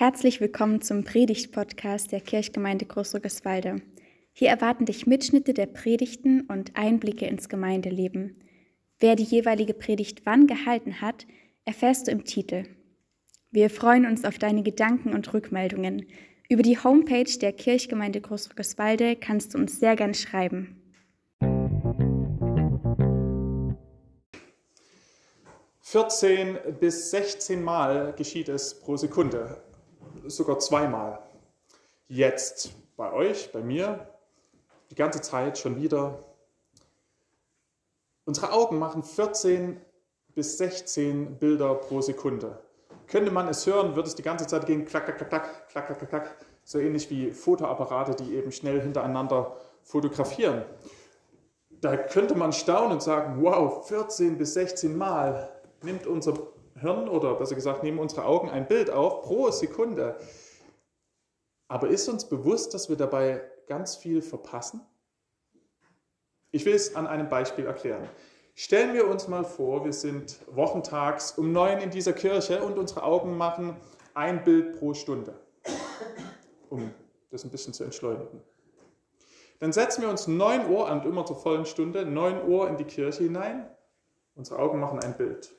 Herzlich willkommen zum Predigt-Podcast der Kirchgemeinde Großrückeswalde. Hier erwarten dich Mitschnitte der Predigten und Einblicke ins Gemeindeleben. Wer die jeweilige Predigt wann gehalten hat, erfährst du im Titel. Wir freuen uns auf deine Gedanken und Rückmeldungen. Über die Homepage der Kirchgemeinde Großrückeswalde kannst du uns sehr gern schreiben. Vierzehn bis sechzehn Mal geschieht es pro Sekunde sogar zweimal. Jetzt bei euch, bei mir, die ganze Zeit schon wieder. Unsere Augen machen 14 bis 16 Bilder pro Sekunde. Könnte man es hören, wird es die ganze Zeit gehen, klack, klack, klack, klack, klack, klack, klack, so ähnlich wie Fotoapparate, die eben schnell hintereinander fotografieren. Da könnte man staunen und sagen, wow, 14 bis 16 Mal nimmt unser Hirn oder besser gesagt nehmen unsere Augen ein Bild auf pro Sekunde. Aber ist uns bewusst, dass wir dabei ganz viel verpassen? Ich will es an einem Beispiel erklären. Stellen wir uns mal vor, wir sind wochentags um neun in dieser Kirche und unsere Augen machen ein Bild pro Stunde, um das ein bisschen zu entschleunigen. Dann setzen wir uns 9 Uhr und immer zur vollen Stunde, 9 Uhr in die Kirche hinein. Unsere Augen machen ein Bild.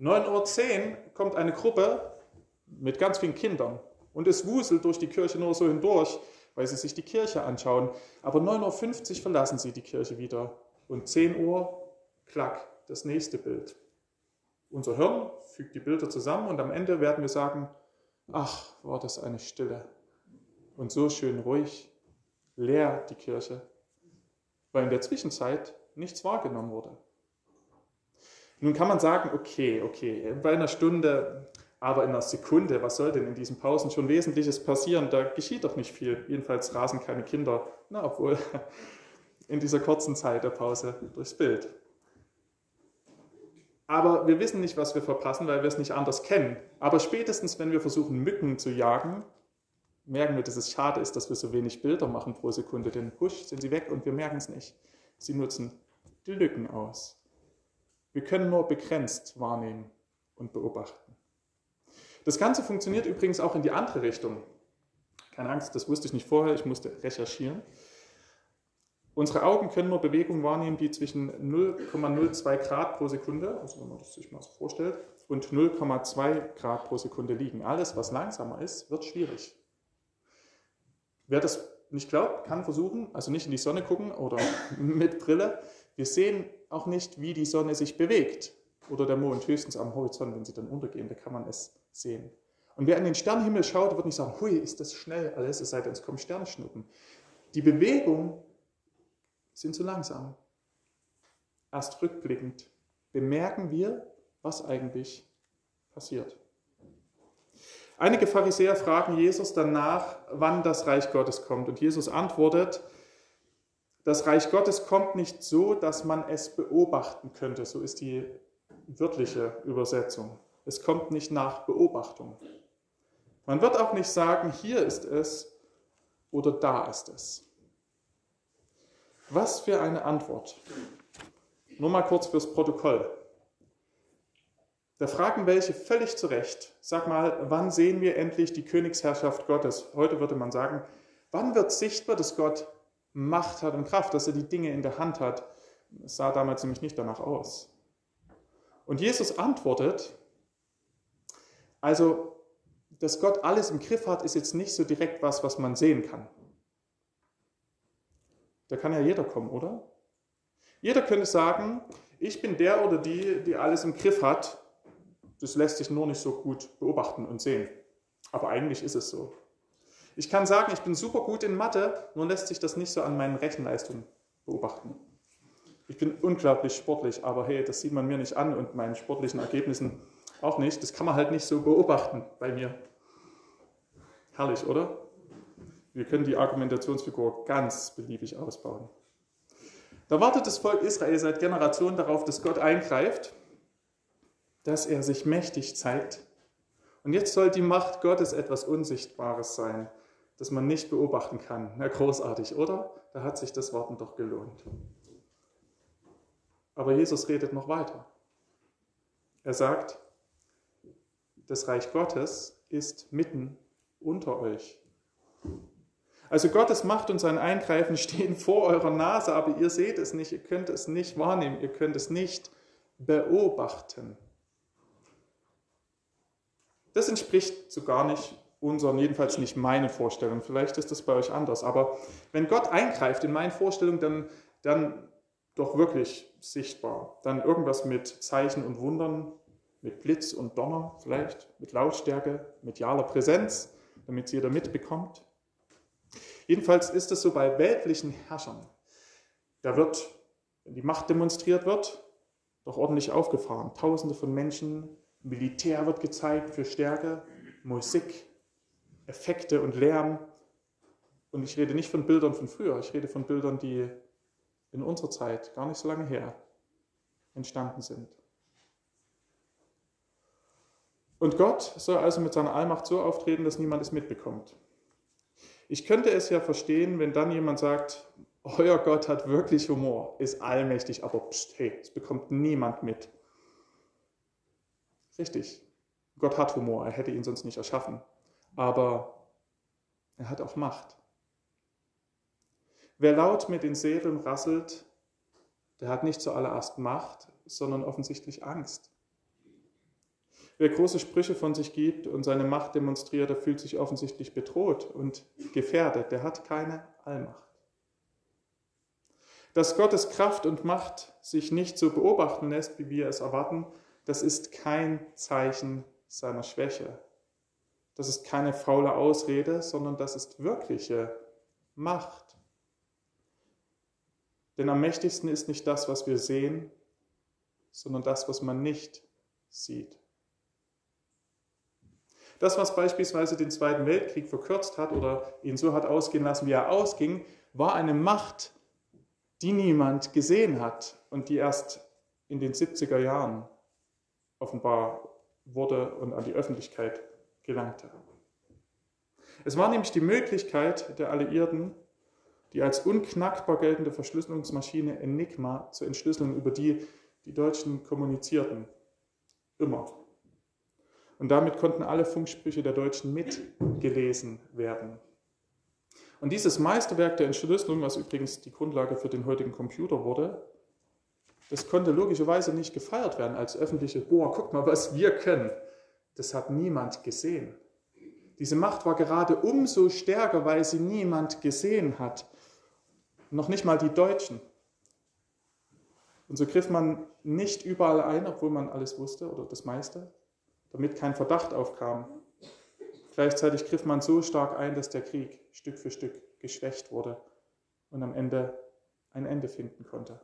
9.10 Uhr kommt eine Gruppe mit ganz vielen Kindern und es wuselt durch die Kirche nur so hindurch, weil sie sich die Kirche anschauen. Aber 9.50 Uhr verlassen sie die Kirche wieder und 10 Uhr, klack, das nächste Bild. Unser Hirn fügt die Bilder zusammen und am Ende werden wir sagen, ach, war das eine Stille und so schön ruhig, leer die Kirche, weil in der Zwischenzeit nichts wahrgenommen wurde. Nun kann man sagen, okay, okay, bei einer Stunde, aber in einer Sekunde, was soll denn in diesen Pausen schon Wesentliches passieren? Da geschieht doch nicht viel. Jedenfalls rasen keine Kinder, na, obwohl in dieser kurzen Zeit der Pause durchs Bild. Aber wir wissen nicht, was wir verpassen, weil wir es nicht anders kennen. Aber spätestens, wenn wir versuchen, Mücken zu jagen, merken wir, dass es schade ist, dass wir so wenig Bilder machen pro Sekunde. Denn husch, sind sie weg und wir merken es nicht. Sie nutzen die Lücken aus. Wir können nur begrenzt wahrnehmen und beobachten. Das Ganze funktioniert übrigens auch in die andere Richtung. Keine Angst, das wusste ich nicht vorher, ich musste recherchieren. Unsere Augen können nur Bewegungen wahrnehmen, die zwischen 0,02 Grad pro Sekunde, also wenn man das sich mal so vorstellt, und 0,2 Grad pro Sekunde liegen. Alles, was langsamer ist, wird schwierig. Wer das nicht glaubt, kann versuchen, also nicht in die Sonne gucken oder mit Brille. Wir sehen auch nicht, wie die Sonne sich bewegt oder der Mond, höchstens am Horizont, wenn sie dann untergehen, da kann man es sehen. Und wer an den Sternenhimmel schaut, wird nicht sagen, hui, ist das schnell alles, es sei denn, es kommen Sternschnuppen. Die Bewegungen sind zu langsam. Erst rückblickend bemerken wir, was eigentlich passiert. Einige Pharisäer fragen Jesus danach, wann das Reich Gottes kommt. Und Jesus antwortet, das Reich Gottes kommt nicht so, dass man es beobachten könnte. So ist die wörtliche Übersetzung. Es kommt nicht nach Beobachtung. Man wird auch nicht sagen, hier ist es oder da ist es. Was für eine Antwort. Nur mal kurz fürs Protokoll. Da fragen welche völlig zu Recht, sag mal, wann sehen wir endlich die Königsherrschaft Gottes? Heute würde man sagen, wann wird sichtbar, dass Gott Macht hat und Kraft, dass er die Dinge in der Hand hat. Es sah damals nämlich nicht danach aus. Und Jesus antwortet, also, dass Gott alles im Griff hat, ist jetzt nicht so direkt was, was man sehen kann. Da kann ja jeder kommen, oder? Jeder könnte sagen, ich bin der oder die, die alles im Griff hat. Das lässt sich nur nicht so gut beobachten und sehen. Aber eigentlich ist es so. Ich kann sagen, ich bin super gut in Mathe, nur lässt sich das nicht so an meinen Rechenleistungen beobachten. Ich bin unglaublich sportlich, aber hey, das sieht man mir nicht an und meinen sportlichen Ergebnissen auch nicht. Das kann man halt nicht so beobachten bei mir. Herrlich, oder? Wir können die Argumentationsfigur ganz beliebig ausbauen. Da wartet das Volk Israel seit Generationen darauf, dass Gott eingreift, dass er sich mächtig zeigt. Und jetzt soll die Macht Gottes etwas Unsichtbares sein, das man nicht beobachten kann. Na, großartig, oder? Da hat sich das Warten doch gelohnt. Aber Jesus redet noch weiter. Er sagt, das Reich Gottes ist mitten unter euch. Also Gottes Macht und sein Eingreifen stehen vor eurer Nase, aber ihr seht es nicht, ihr könnt es nicht wahrnehmen, ihr könnt es nicht beobachten. Das entspricht so gar nicht unseren, jedenfalls nicht meinen Vorstellungen. Vielleicht ist das bei euch anders. Aber wenn Gott eingreift in meinen Vorstellungen, dann, dann doch wirklich sichtbar. Dann irgendwas mit Zeichen und Wundern, mit Blitz und Donner vielleicht, mit Lautstärke, medialer Präsenz, damit es jeder mitbekommt. Jedenfalls ist es so bei weltlichen Herrschern. Da wird, wenn die Macht demonstriert wird, doch ordentlich aufgefahren. Tausende von Menschen, Militär wird gezeigt für Stärke, Musik, Effekte und Lärm. Und ich rede nicht von Bildern von früher, ich rede von Bildern, die in unserer Zeit, gar nicht so lange her, entstanden sind. Und Gott soll also mit seiner Allmacht so auftreten, dass niemand es mitbekommt. Ich könnte es ja verstehen, wenn dann jemand sagt, euer Gott hat wirklich Humor, ist allmächtig, aber pst, hey, es bekommt niemand mit. Richtig, Gott hat Humor, er hätte ihn sonst nicht erschaffen, aber er hat auch Macht. Wer laut mit den Säbeln rasselt, der hat nicht zuallererst Macht, sondern offensichtlich Angst. Wer große Sprüche von sich gibt und seine Macht demonstriert, der fühlt sich offensichtlich bedroht und gefährdet. Der hat keine Allmacht. Dass Gottes Kraft und Macht sich nicht so beobachten lässt, wie wir es erwarten, das ist kein Zeichen seiner Schwäche. Das ist keine faule Ausrede, sondern das ist wirkliche Macht. Denn am mächtigsten ist nicht das, was wir sehen, sondern das, was man nicht sieht. Das, was beispielsweise den Zweiten Weltkrieg verkürzt hat oder ihn so hat ausgehen lassen, wie er ausging, war eine Macht, die niemand gesehen hat und die erst in den 70er Jahren offenbar wurde und an die Öffentlichkeit gelangte. Es war nämlich die Möglichkeit der Alliierten, die als unknackbar geltende Verschlüsselungsmaschine Enigma zur Entschlüsselung, über die die Deutschen kommunizierten. Immer. Und damit konnten alle Funksprüche der Deutschen mitgelesen werden. Und dieses Meisterwerk der Entschlüsselung, was übrigens die Grundlage für den heutigen Computer wurde, das konnte logischerweise nicht gefeiert werden als öffentliche, boah, guck mal, was wir können. Das hat niemand gesehen. Diese Macht war gerade umso stärker, weil sie niemand gesehen hat. Noch nicht mal die Deutschen. Und so griff man nicht überall ein, obwohl man alles wusste oder das meiste, damit kein Verdacht aufkam. Gleichzeitig griff man so stark ein, dass der Krieg Stück für Stück geschwächt wurde und am Ende ein Ende finden konnte.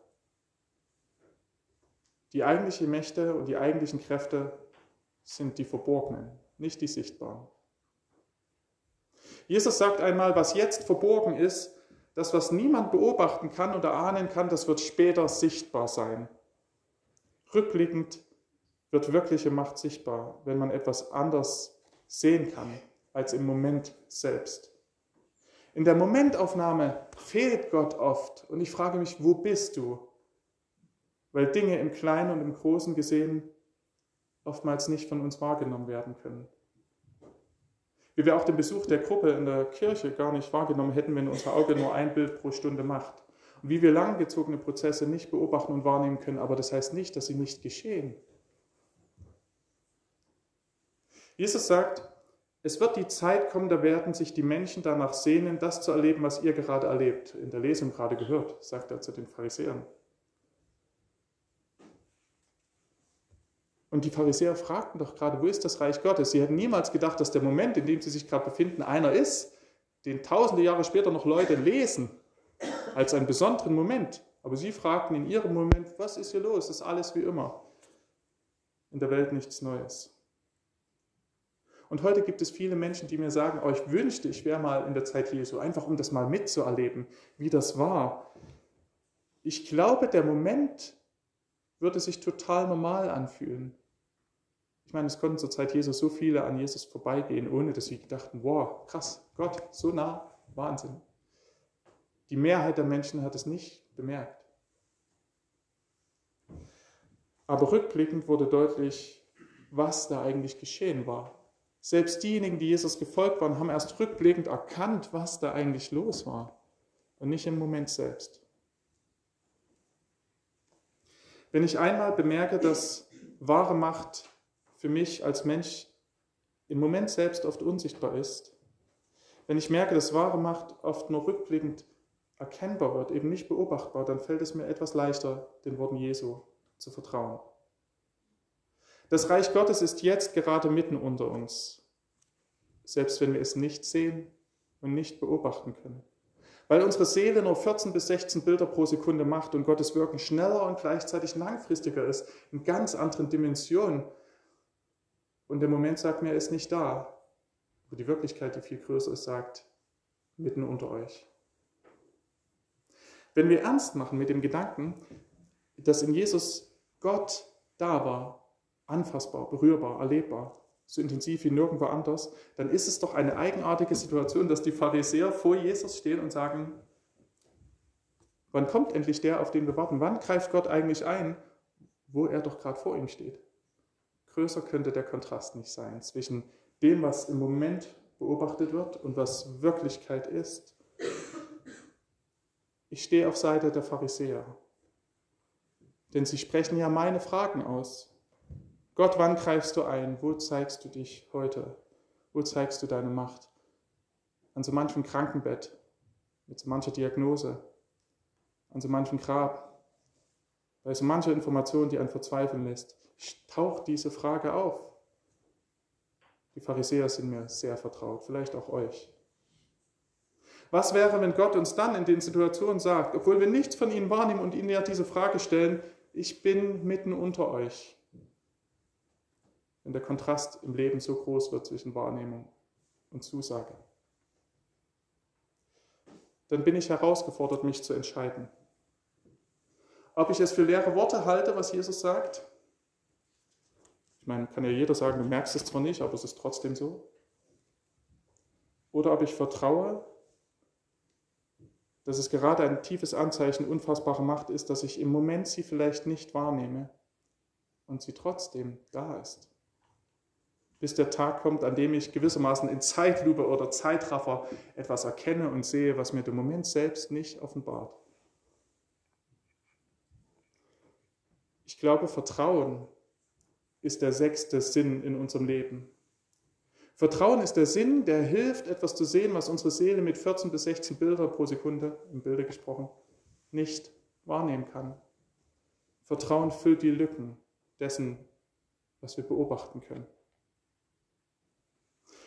Die eigentlichen Mächte und die eigentlichen Kräfte sind die verborgenen, nicht die sichtbaren. Jesus sagt einmal, was jetzt verborgen ist, das, was niemand beobachten kann oder ahnen kann, das wird später sichtbar sein. Rückblickend wird wirkliche Macht sichtbar, wenn man etwas anders sehen kann als im Moment selbst. In der Momentaufnahme fehlt Gott oft und ich frage mich, wo bist du? weil Dinge im Kleinen und im Großen gesehen oftmals nicht von uns wahrgenommen werden können. Wie wir auch den Besuch der Gruppe in der Kirche gar nicht wahrgenommen hätten, wenn unser Auge nur ein Bild pro Stunde macht. Und wie wir langgezogene Prozesse nicht beobachten und wahrnehmen können, aber das heißt nicht, dass sie nicht geschehen. Jesus sagt, es wird die Zeit kommen, da werden sich die Menschen danach sehnen, das zu erleben, was ihr gerade erlebt, in der Lesung gerade gehört, sagt er zu den Pharisäern. Und die Pharisäer fragten doch gerade, wo ist das Reich Gottes? Sie hätten niemals gedacht, dass der Moment, in dem sie sich gerade befinden, einer ist, den tausende Jahre später noch Leute lesen, als einen besonderen Moment. Aber sie fragten in ihrem Moment, was ist hier los? Ist alles wie immer. In der Welt nichts Neues. Und heute gibt es viele Menschen, die mir sagen, oh, ich wünschte, ich wäre mal in der Zeit Jesu, einfach um das mal mitzuerleben, wie das war. Ich glaube, der Moment würde sich total normal anfühlen. Ich meine, es konnten zur Zeit Jesus so viele an Jesus vorbeigehen, ohne dass sie dachten, wow, krass, Gott, so nah, Wahnsinn. Die Mehrheit der Menschen hat es nicht bemerkt. Aber rückblickend wurde deutlich, was da eigentlich geschehen war. Selbst diejenigen, die Jesus gefolgt waren, haben erst rückblickend erkannt, was da eigentlich los war und nicht im Moment selbst. Wenn ich einmal bemerke, dass wahre Macht für mich als Mensch im Moment selbst oft unsichtbar ist, wenn ich merke, dass wahre Macht oft nur rückblickend erkennbar wird, eben nicht beobachtbar, dann fällt es mir etwas leichter, den Worten Jesu zu vertrauen. Das Reich Gottes ist jetzt gerade mitten unter uns, selbst wenn wir es nicht sehen und nicht beobachten können. Weil unsere Seele nur 14 bis 16 Bilder pro Sekunde macht und Gottes Wirken schneller und gleichzeitig langfristiger ist, in ganz anderen Dimensionen. Und der Moment sagt mir, er ist nicht da. Wo die Wirklichkeit, die viel größer ist, sagt, mitten unter euch. Wenn wir ernst machen mit dem Gedanken, dass in Jesus Gott da war, anfassbar, berührbar, erlebbar, so intensiv wie nirgendwo anders, dann ist es doch eine eigenartige Situation, dass die Pharisäer vor Jesus stehen und sagen, wann kommt endlich der, auf den wir warten? Wann greift Gott eigentlich ein, wo er doch gerade vor ihm steht? Größer könnte der Kontrast nicht sein zwischen dem, was im Moment beobachtet wird und was Wirklichkeit ist. Ich stehe auf Seite der Pharisäer, denn sie sprechen ja meine Fragen aus. Gott, wann greifst du ein? Wo zeigst du dich heute? Wo zeigst du deine Macht? An so manchem Krankenbett, mit so mancher Diagnose, an so manchem Grab, bei so mancher Information, die einen verzweifeln lässt, taucht diese Frage auf. Die Pharisäer sind mir sehr vertraut, vielleicht auch euch. Was wäre, wenn Gott uns dann in den Situationen sagt, obwohl wir nichts von ihnen wahrnehmen und ihnen ja diese Frage stellen, ich bin mitten unter euch wenn der Kontrast im Leben so groß wird zwischen Wahrnehmung und Zusage. Dann bin ich herausgefordert, mich zu entscheiden. Ob ich es für leere Worte halte, was Jesus sagt. Ich meine, kann ja jeder sagen, du merkst es zwar nicht, aber es ist trotzdem so. Oder ob ich vertraue, dass es gerade ein tiefes Anzeichen unfassbarer Macht ist, dass ich im Moment sie vielleicht nicht wahrnehme und sie trotzdem da ist bis der Tag kommt, an dem ich gewissermaßen in Zeitlupe oder Zeitraffer etwas erkenne und sehe, was mir der Moment selbst nicht offenbart. Ich glaube, Vertrauen ist der sechste Sinn in unserem Leben. Vertrauen ist der Sinn, der hilft, etwas zu sehen, was unsere Seele mit 14 bis 16 Bilder pro Sekunde, im Bilde gesprochen, nicht wahrnehmen kann. Vertrauen füllt die Lücken dessen, was wir beobachten können.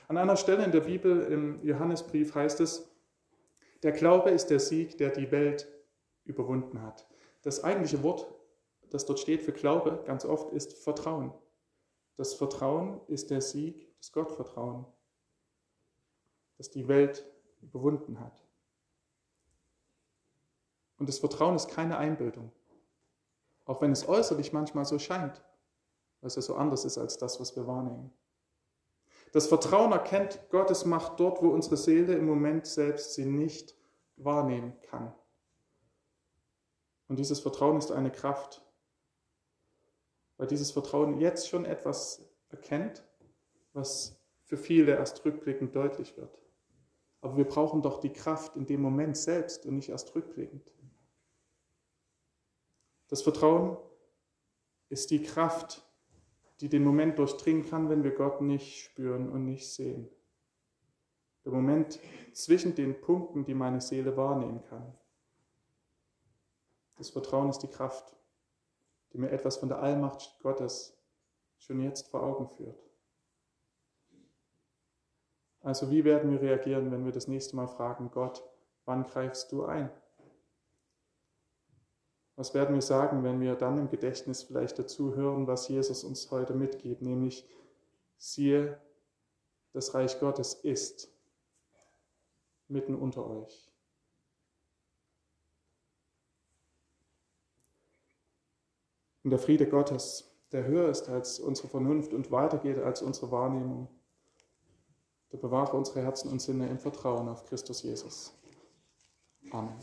An einer Stelle in der Bibel, im Johannesbrief, heißt es, der Glaube ist der Sieg, der die Welt überwunden hat. Das eigentliche Wort, das dort steht für Glaube, ganz oft ist Vertrauen. Das Vertrauen ist der Sieg, das Gottvertrauen, das die Welt überwunden hat. Und das Vertrauen ist keine Einbildung, auch wenn es äußerlich manchmal so scheint, weil es ja so anders ist als das, was wir wahrnehmen. Das Vertrauen erkennt Gottes Macht dort, wo unsere Seele im Moment selbst sie nicht wahrnehmen kann. Und dieses Vertrauen ist eine Kraft, weil dieses Vertrauen jetzt schon etwas erkennt, was für viele erst rückblickend deutlich wird. Aber wir brauchen doch die Kraft in dem Moment selbst und nicht erst rückblickend. Das Vertrauen ist die Kraft, die den Moment durchdringen kann, wenn wir Gott nicht spüren und nicht sehen. Der Moment zwischen den Punkten, die meine Seele wahrnehmen kann. Das Vertrauen ist die Kraft, die mir etwas von der Allmacht Gottes schon jetzt vor Augen führt. Also wie werden wir reagieren, wenn wir das nächste Mal fragen, Gott, wann greifst du ein? Was werden wir sagen, wenn wir dann im Gedächtnis vielleicht dazu hören, was Jesus uns heute mitgibt, nämlich siehe, das Reich Gottes ist mitten unter euch. Und der Friede Gottes, der höher ist als unsere Vernunft und weitergeht als unsere Wahrnehmung, der bewahre unsere Herzen und Sinne im Vertrauen auf Christus Jesus. Amen.